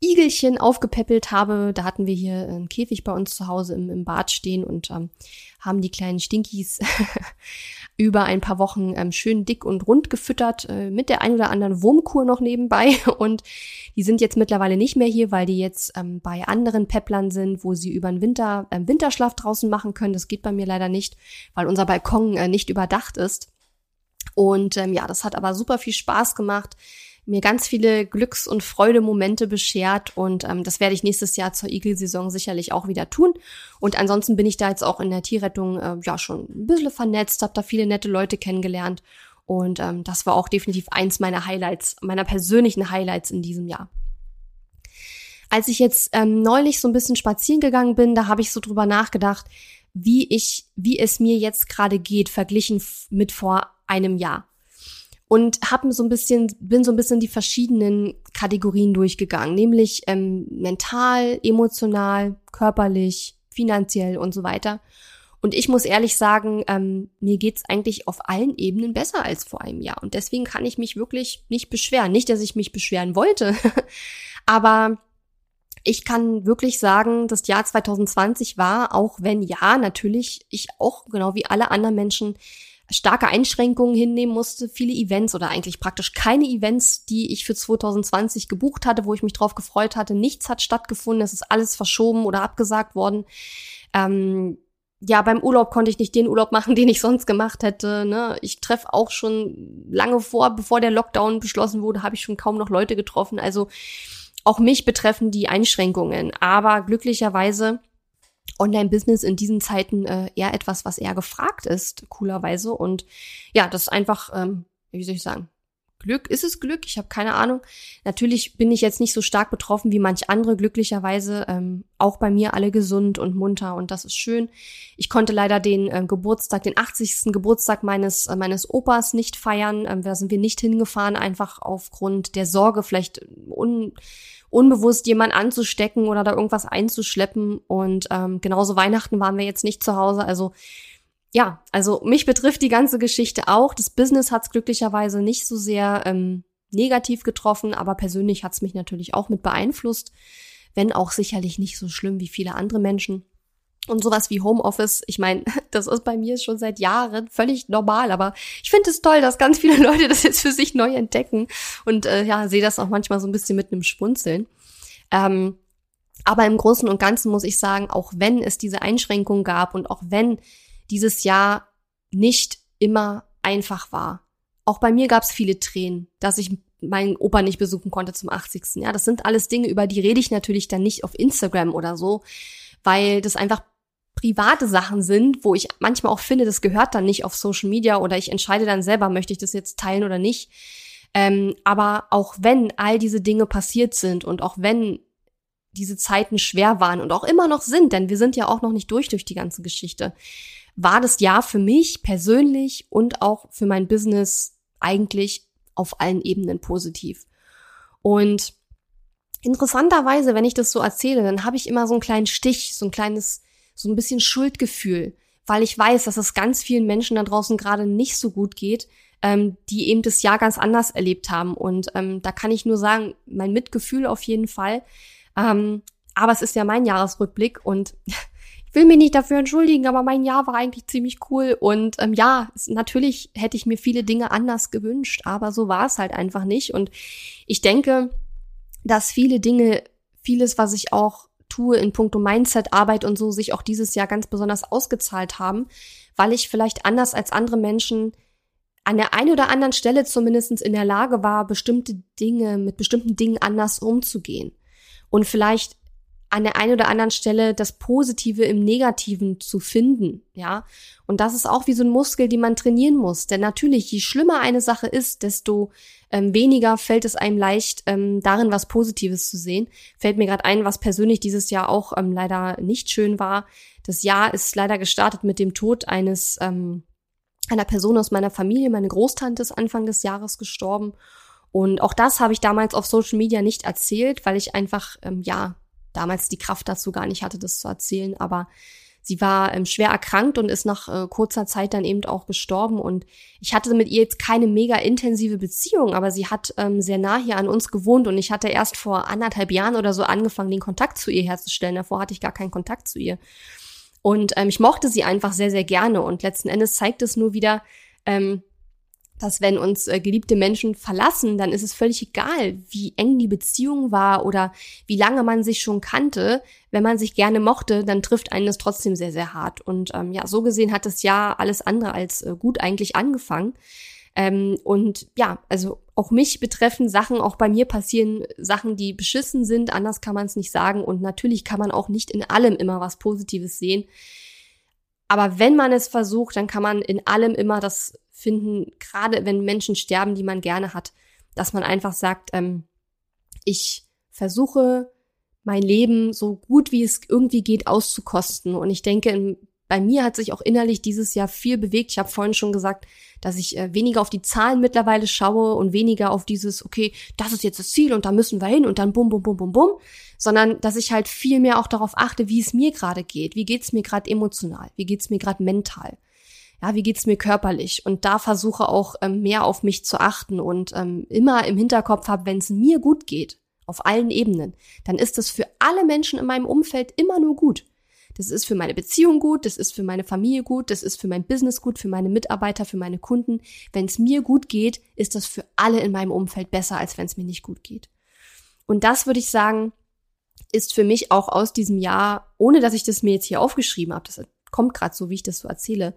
Igelchen aufgepäppelt habe. Da hatten wir hier einen Käfig bei uns zu Hause im, im Bad stehen und ähm, haben die kleinen Stinkies über ein paar Wochen ähm, schön dick und rund gefüttert, äh, mit der ein oder anderen Wurmkur noch nebenbei. Und die sind jetzt mittlerweile nicht mehr hier, weil die jetzt ähm, bei anderen Pepplern sind, wo sie über den Winter ähm, Winterschlaf draußen machen können. Das geht bei mir leider nicht, weil unser Balkon äh, nicht überdacht ist. Und ähm, ja, das hat aber super viel Spaß gemacht mir ganz viele Glücks- und Freudemomente beschert und ähm, das werde ich nächstes Jahr zur Igelsaison sicherlich auch wieder tun. Und ansonsten bin ich da jetzt auch in der Tierrettung äh, ja schon ein bisschen vernetzt, habe da viele nette Leute kennengelernt und ähm, das war auch definitiv eins meiner Highlights, meiner persönlichen Highlights in diesem Jahr. Als ich jetzt ähm, neulich so ein bisschen spazieren gegangen bin, da habe ich so drüber nachgedacht, wie ich, wie es mir jetzt gerade geht, verglichen mit vor einem Jahr und habe so ein bisschen bin so ein bisschen die verschiedenen Kategorien durchgegangen, nämlich ähm, mental, emotional, körperlich, finanziell und so weiter. Und ich muss ehrlich sagen, ähm, mir geht's eigentlich auf allen Ebenen besser als vor einem Jahr. Und deswegen kann ich mich wirklich nicht beschweren. Nicht, dass ich mich beschweren wollte, aber ich kann wirklich sagen, das Jahr 2020 war, auch wenn ja, natürlich ich auch genau wie alle anderen Menschen starke Einschränkungen hinnehmen musste, viele Events oder eigentlich praktisch keine Events, die ich für 2020 gebucht hatte, wo ich mich drauf gefreut hatte. Nichts hat stattgefunden, es ist alles verschoben oder abgesagt worden. Ähm, ja, beim Urlaub konnte ich nicht den Urlaub machen, den ich sonst gemacht hätte. Ne? Ich treffe auch schon lange vor, bevor der Lockdown beschlossen wurde, habe ich schon kaum noch Leute getroffen. Also auch mich betreffen die Einschränkungen. Aber glücklicherweise Online-Business in diesen Zeiten äh, eher etwas, was eher gefragt ist, coolerweise. Und ja, das ist einfach, ähm, wie soll ich sagen, Glück. Ist es Glück? Ich habe keine Ahnung. Natürlich bin ich jetzt nicht so stark betroffen wie manch andere, glücklicherweise. Ähm, auch bei mir alle gesund und munter und das ist schön. Ich konnte leider den äh, Geburtstag, den 80. Geburtstag meines, äh, meines Opas nicht feiern. Ähm, da sind wir nicht hingefahren, einfach aufgrund der Sorge, vielleicht un unbewusst jemand anzustecken oder da irgendwas einzuschleppen. Und ähm, genauso Weihnachten waren wir jetzt nicht zu Hause. Also ja, also mich betrifft die ganze Geschichte auch. Das Business hat es glücklicherweise nicht so sehr ähm, negativ getroffen, aber persönlich hat es mich natürlich auch mit beeinflusst, wenn auch sicherlich nicht so schlimm wie viele andere Menschen. Und sowas wie Homeoffice, ich meine, das ist bei mir schon seit Jahren völlig normal, aber ich finde es toll, dass ganz viele Leute das jetzt für sich neu entdecken und äh, ja, sehe das auch manchmal so ein bisschen mit einem Spunzeln. Ähm, aber im Großen und Ganzen muss ich sagen, auch wenn es diese Einschränkungen gab und auch wenn dieses Jahr nicht immer einfach war, auch bei mir gab es viele Tränen, dass ich meinen Opa nicht besuchen konnte zum 80. Ja, das sind alles Dinge, über die rede ich natürlich dann nicht auf Instagram oder so, weil das einfach private Sachen sind, wo ich manchmal auch finde, das gehört dann nicht auf Social Media oder ich entscheide dann selber, möchte ich das jetzt teilen oder nicht. Ähm, aber auch wenn all diese Dinge passiert sind und auch wenn diese Zeiten schwer waren und auch immer noch sind, denn wir sind ja auch noch nicht durch durch die ganze Geschichte, war das Jahr für mich persönlich und auch für mein Business eigentlich auf allen Ebenen positiv. Und interessanterweise, wenn ich das so erzähle, dann habe ich immer so einen kleinen Stich, so ein kleines so ein bisschen Schuldgefühl, weil ich weiß, dass es ganz vielen Menschen da draußen gerade nicht so gut geht, ähm, die eben das Jahr ganz anders erlebt haben. Und ähm, da kann ich nur sagen, mein Mitgefühl auf jeden Fall. Ähm, aber es ist ja mein Jahresrückblick und ich will mich nicht dafür entschuldigen, aber mein Jahr war eigentlich ziemlich cool. Und ähm, ja, es, natürlich hätte ich mir viele Dinge anders gewünscht, aber so war es halt einfach nicht. Und ich denke, dass viele Dinge, vieles, was ich auch tue in puncto Mindset, Arbeit und so sich auch dieses Jahr ganz besonders ausgezahlt haben, weil ich vielleicht anders als andere Menschen an der einen oder anderen Stelle zumindest in der Lage war, bestimmte Dinge, mit bestimmten Dingen anders umzugehen. Und vielleicht an der einen oder anderen Stelle das Positive im Negativen zu finden, ja. Und das ist auch wie so ein Muskel, den man trainieren muss. Denn natürlich, je schlimmer eine Sache ist, desto ähm, weniger fällt es einem leicht, ähm, darin was Positives zu sehen. Fällt mir gerade ein, was persönlich dieses Jahr auch ähm, leider nicht schön war. Das Jahr ist leider gestartet mit dem Tod eines ähm, einer Person aus meiner Familie. Meine Großtante ist Anfang des Jahres gestorben. Und auch das habe ich damals auf Social Media nicht erzählt, weil ich einfach, ähm, ja, damals die Kraft dazu gar nicht hatte, das zu erzählen. Aber sie war ähm, schwer erkrankt und ist nach äh, kurzer Zeit dann eben auch gestorben. Und ich hatte mit ihr jetzt keine mega intensive Beziehung, aber sie hat ähm, sehr nah hier an uns gewohnt und ich hatte erst vor anderthalb Jahren oder so angefangen, den Kontakt zu ihr herzustellen. Davor hatte ich gar keinen Kontakt zu ihr. Und ähm, ich mochte sie einfach sehr, sehr gerne. Und letzten Endes zeigt es nur wieder, ähm, dass wenn uns äh, geliebte Menschen verlassen, dann ist es völlig egal, wie eng die Beziehung war oder wie lange man sich schon kannte. Wenn man sich gerne mochte, dann trifft einen das trotzdem sehr, sehr hart. Und ähm, ja, so gesehen hat das Jahr alles andere als äh, gut eigentlich angefangen. Ähm, und ja, also auch mich betreffen Sachen, auch bei mir passieren Sachen, die beschissen sind, anders kann man es nicht sagen. Und natürlich kann man auch nicht in allem immer was Positives sehen. Aber wenn man es versucht, dann kann man in allem immer das finden, gerade wenn Menschen sterben, die man gerne hat, dass man einfach sagt, ähm, ich versuche mein Leben so gut wie es irgendwie geht auszukosten. Und ich denke, bei mir hat sich auch innerlich dieses Jahr viel bewegt. Ich habe vorhin schon gesagt, dass ich äh, weniger auf die Zahlen mittlerweile schaue und weniger auf dieses, okay, das ist jetzt das Ziel und da müssen wir hin und dann bum, bum, bum, bum, bum, sondern dass ich halt viel mehr auch darauf achte, wie es mir gerade geht. Wie geht's mir gerade emotional? Wie geht's mir gerade mental? Ja, wie geht's mir körperlich? Und da versuche auch ähm, mehr auf mich zu achten und ähm, immer im Hinterkopf habe, wenn es mir gut geht, auf allen Ebenen, dann ist das für alle Menschen in meinem Umfeld immer nur gut. Das ist für meine Beziehung gut, das ist für meine Familie gut, das ist für mein Business gut, für meine Mitarbeiter, für meine Kunden. Wenn es mir gut geht, ist das für alle in meinem Umfeld besser, als wenn es mir nicht gut geht. Und das würde ich sagen, ist für mich auch aus diesem Jahr, ohne dass ich das mir jetzt hier aufgeschrieben habe, das kommt gerade so, wie ich das so erzähle,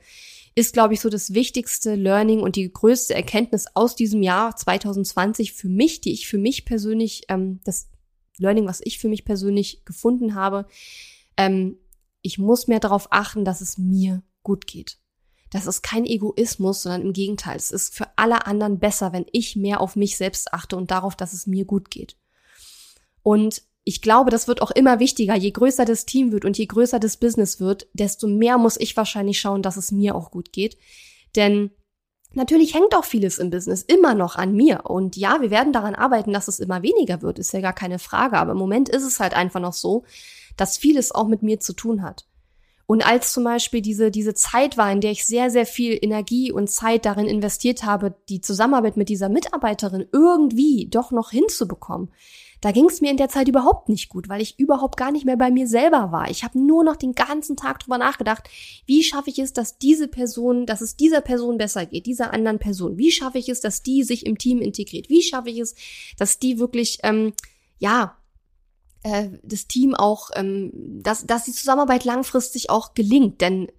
ist, glaube ich, so das wichtigste Learning und die größte Erkenntnis aus diesem Jahr 2020 für mich, die ich für mich persönlich, ähm, das Learning, was ich für mich persönlich gefunden habe, ähm, ich muss mehr darauf achten, dass es mir gut geht. Das ist kein Egoismus, sondern im Gegenteil. Es ist für alle anderen besser, wenn ich mehr auf mich selbst achte und darauf, dass es mir gut geht. Und ich glaube, das wird auch immer wichtiger. Je größer das Team wird und je größer das Business wird, desto mehr muss ich wahrscheinlich schauen, dass es mir auch gut geht. Denn natürlich hängt auch vieles im Business immer noch an mir. Und ja, wir werden daran arbeiten, dass es immer weniger wird, ist ja gar keine Frage. Aber im Moment ist es halt einfach noch so, dass vieles auch mit mir zu tun hat. Und als zum Beispiel diese, diese Zeit war, in der ich sehr, sehr viel Energie und Zeit darin investiert habe, die Zusammenarbeit mit dieser Mitarbeiterin irgendwie doch noch hinzubekommen, da ging es mir in der Zeit überhaupt nicht gut, weil ich überhaupt gar nicht mehr bei mir selber war. Ich habe nur noch den ganzen Tag drüber nachgedacht, wie schaffe ich es, dass diese Person, dass es dieser Person besser geht, dieser anderen Person. Wie schaffe ich es, dass die sich im Team integriert? Wie schaffe ich es, dass die wirklich, ähm, ja, äh, das Team auch, ähm, dass, dass die Zusammenarbeit langfristig auch gelingt. Denn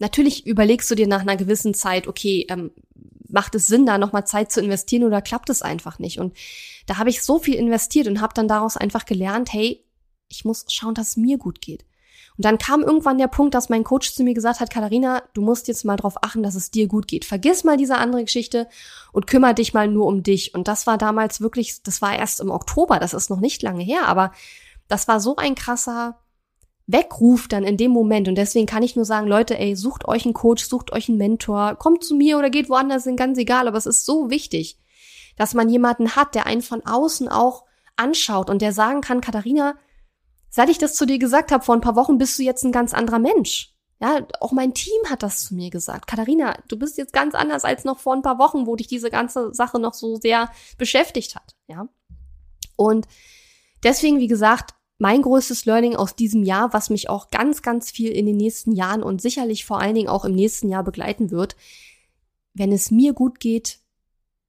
natürlich überlegst du dir nach einer gewissen Zeit, okay, ähm, macht es Sinn, da nochmal Zeit zu investieren oder klappt es einfach nicht? Und da habe ich so viel investiert und habe dann daraus einfach gelernt, hey, ich muss schauen, dass es mir gut geht. Und dann kam irgendwann der Punkt, dass mein Coach zu mir gesagt hat, Katharina, du musst jetzt mal darauf achten, dass es dir gut geht. Vergiss mal diese andere Geschichte und kümmere dich mal nur um dich. Und das war damals wirklich, das war erst im Oktober, das ist noch nicht lange her, aber das war so ein krasser Weckruf dann in dem Moment. Und deswegen kann ich nur sagen, Leute, ey, sucht euch einen Coach, sucht euch einen Mentor, kommt zu mir oder geht woanders hin, ganz egal. Aber es ist so wichtig, dass man jemanden hat, der einen von außen auch anschaut und der sagen kann, Katharina, Seit ich das zu dir gesagt habe vor ein paar Wochen, bist du jetzt ein ganz anderer Mensch. Ja, auch mein Team hat das zu mir gesagt. Katharina, du bist jetzt ganz anders als noch vor ein paar Wochen, wo dich diese ganze Sache noch so sehr beschäftigt hat. Ja. Und deswegen, wie gesagt, mein größtes Learning aus diesem Jahr, was mich auch ganz, ganz viel in den nächsten Jahren und sicherlich vor allen Dingen auch im nächsten Jahr begleiten wird. Wenn es mir gut geht,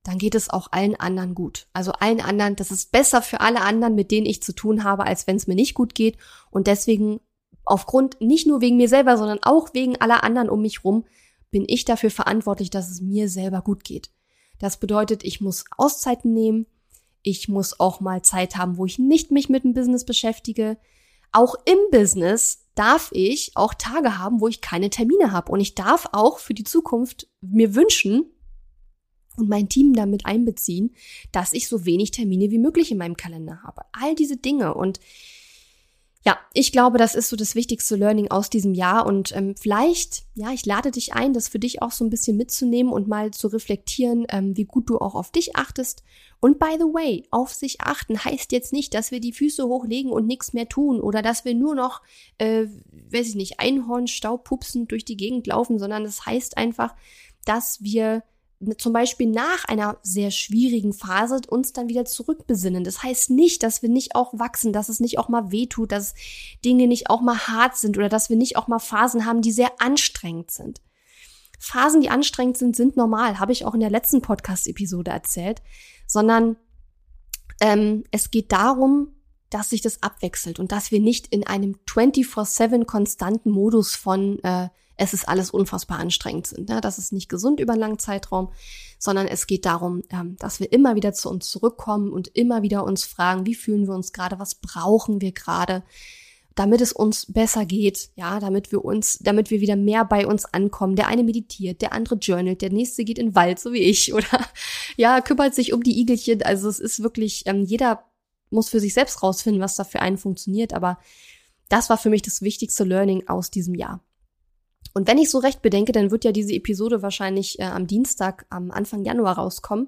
dann geht es auch allen anderen gut. Also allen anderen, das ist besser für alle anderen, mit denen ich zu tun habe, als wenn es mir nicht gut geht. Und deswegen, aufgrund, nicht nur wegen mir selber, sondern auch wegen aller anderen um mich rum, bin ich dafür verantwortlich, dass es mir selber gut geht. Das bedeutet, ich muss Auszeiten nehmen. Ich muss auch mal Zeit haben, wo ich nicht mich mit dem Business beschäftige. Auch im Business darf ich auch Tage haben, wo ich keine Termine habe. Und ich darf auch für die Zukunft mir wünschen, und mein Team damit einbeziehen, dass ich so wenig Termine wie möglich in meinem Kalender habe. All diese Dinge und ja, ich glaube, das ist so das wichtigste Learning aus diesem Jahr und ähm, vielleicht, ja, ich lade dich ein, das für dich auch so ein bisschen mitzunehmen und mal zu reflektieren, ähm, wie gut du auch auf dich achtest. Und by the way, auf sich achten heißt jetzt nicht, dass wir die Füße hochlegen und nichts mehr tun oder dass wir nur noch, äh, weiß ich nicht, Einhornstaub pupsend durch die Gegend laufen, sondern es das heißt einfach, dass wir zum Beispiel nach einer sehr schwierigen Phase uns dann wieder zurückbesinnen. Das heißt nicht, dass wir nicht auch wachsen, dass es nicht auch mal wehtut, dass Dinge nicht auch mal hart sind oder dass wir nicht auch mal Phasen haben, die sehr anstrengend sind. Phasen, die anstrengend sind, sind normal, habe ich auch in der letzten Podcast-Episode erzählt, sondern ähm, es geht darum, dass sich das abwechselt und dass wir nicht in einem 24-7 konstanten Modus von äh, es ist alles unfassbar anstrengend sind. Ne? Das ist nicht gesund über einen langen Zeitraum, sondern es geht darum, ähm, dass wir immer wieder zu uns zurückkommen und immer wieder uns fragen, wie fühlen wir uns gerade, was brauchen wir gerade, damit es uns besser geht, ja, damit wir uns, damit wir wieder mehr bei uns ankommen. Der eine meditiert, der andere journalt, der nächste geht in den Wald, so wie ich, oder ja, kümmert sich um die Igelchen. Also es ist wirklich, ähm, jeder muss für sich selbst rausfinden, was da für einen funktioniert, aber das war für mich das wichtigste Learning aus diesem Jahr. Und wenn ich so recht bedenke, dann wird ja diese Episode wahrscheinlich äh, am Dienstag, am Anfang Januar rauskommen.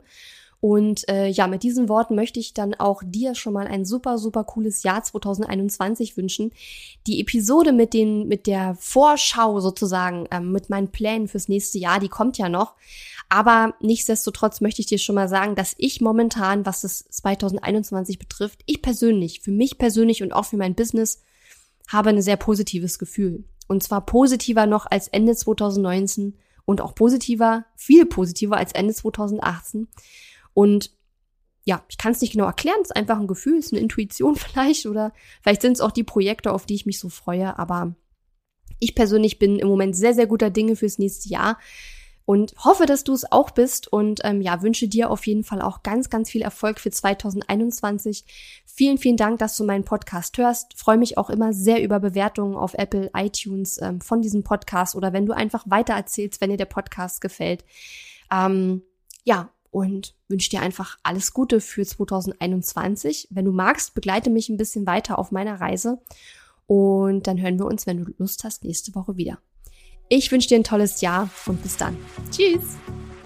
Und äh, ja, mit diesen Worten möchte ich dann auch dir schon mal ein super, super cooles Jahr 2021 wünschen. Die Episode mit den, mit der Vorschau sozusagen, ähm, mit meinen Plänen fürs nächste Jahr, die kommt ja noch. Aber nichtsdestotrotz möchte ich dir schon mal sagen, dass ich momentan, was das 2021 betrifft, ich persönlich, für mich persönlich und auch für mein Business, habe ein sehr positives Gefühl. Und zwar positiver noch als Ende 2019 und auch positiver, viel positiver als Ende 2018. Und ja, ich kann es nicht genau erklären, es ist einfach ein Gefühl, es ist eine Intuition vielleicht oder vielleicht sind es auch die Projekte, auf die ich mich so freue, aber ich persönlich bin im Moment sehr, sehr guter Dinge fürs nächste Jahr und hoffe, dass du es auch bist und ähm, ja, wünsche dir auf jeden Fall auch ganz, ganz viel Erfolg für 2021. Vielen, vielen Dank, dass du meinen Podcast hörst. Freue mich auch immer sehr über Bewertungen auf Apple, iTunes ähm, von diesem Podcast oder wenn du einfach weiter erzählst, wenn dir der Podcast gefällt. Ähm, ja, und wünsche dir einfach alles Gute für 2021. Wenn du magst, begleite mich ein bisschen weiter auf meiner Reise und dann hören wir uns, wenn du Lust hast, nächste Woche wieder. Ich wünsche dir ein tolles Jahr und bis dann. Tschüss!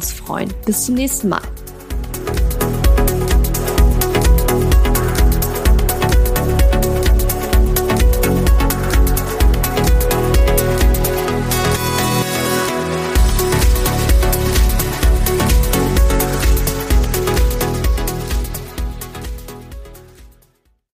freuen. Bis zum nächsten Mal.